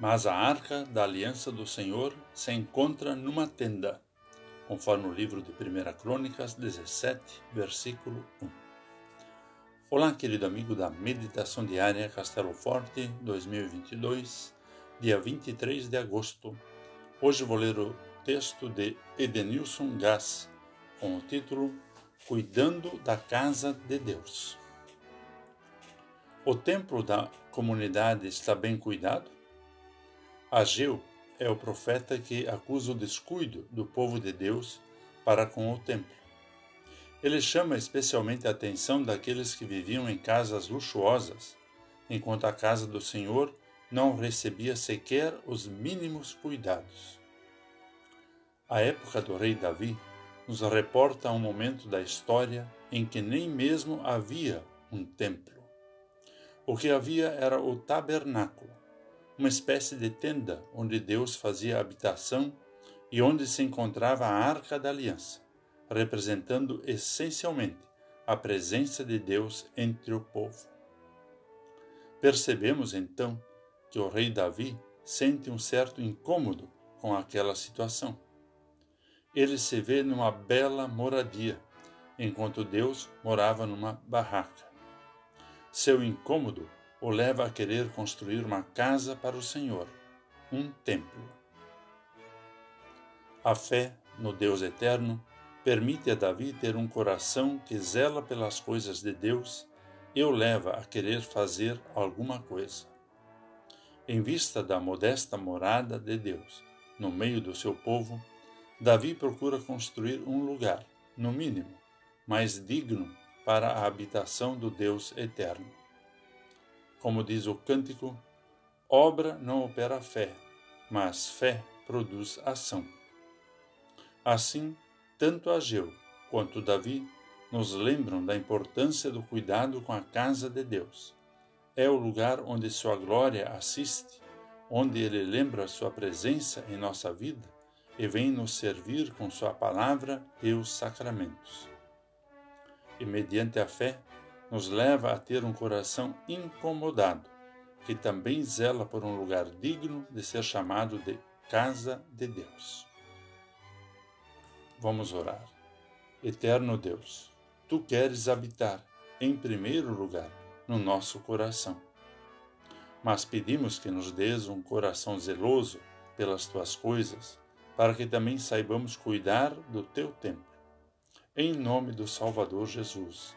Mas a arca da aliança do Senhor se encontra numa tenda, conforme o livro de 1 Crônicas 17, versículo 1. Olá, querido amigo da Meditação Diária Castelo Forte 2022, dia 23 de agosto. Hoje vou ler o texto de Edenilson Gass, com o título Cuidando da Casa de Deus. O templo da comunidade está bem cuidado? Ageu é o profeta que acusa o descuido do povo de Deus para com o templo. Ele chama especialmente a atenção daqueles que viviam em casas luxuosas, enquanto a casa do Senhor não recebia sequer os mínimos cuidados. A época do rei Davi nos reporta um momento da história em que nem mesmo havia um templo. O que havia era o tabernáculo, uma espécie de tenda onde Deus fazia habitação e onde se encontrava a Arca da Aliança, representando essencialmente a presença de Deus entre o povo. Percebemos então que o rei Davi sente um certo incômodo com aquela situação. Ele se vê numa bela moradia, enquanto Deus morava numa barraca. Seu incômodo o leva a querer construir uma casa para o Senhor, um templo. A fé no Deus eterno permite a Davi ter um coração que zela pelas coisas de Deus e o leva a querer fazer alguma coisa. Em vista da modesta morada de Deus no meio do seu povo, Davi procura construir um lugar, no mínimo, mais digno para a habitação do Deus eterno. Como diz o cântico, obra não opera fé, mas fé produz ação. Assim, tanto Ageu quanto Davi nos lembram da importância do cuidado com a casa de Deus. É o lugar onde sua glória assiste, onde ele lembra sua presença em nossa vida e vem nos servir com sua palavra e os sacramentos. E mediante a fé, nos leva a ter um coração incomodado, que também zela por um lugar digno de ser chamado de casa de Deus. Vamos orar. Eterno Deus, tu queres habitar, em primeiro lugar, no nosso coração. Mas pedimos que nos dês um coração zeloso pelas tuas coisas, para que também saibamos cuidar do teu templo. Em nome do Salvador Jesus.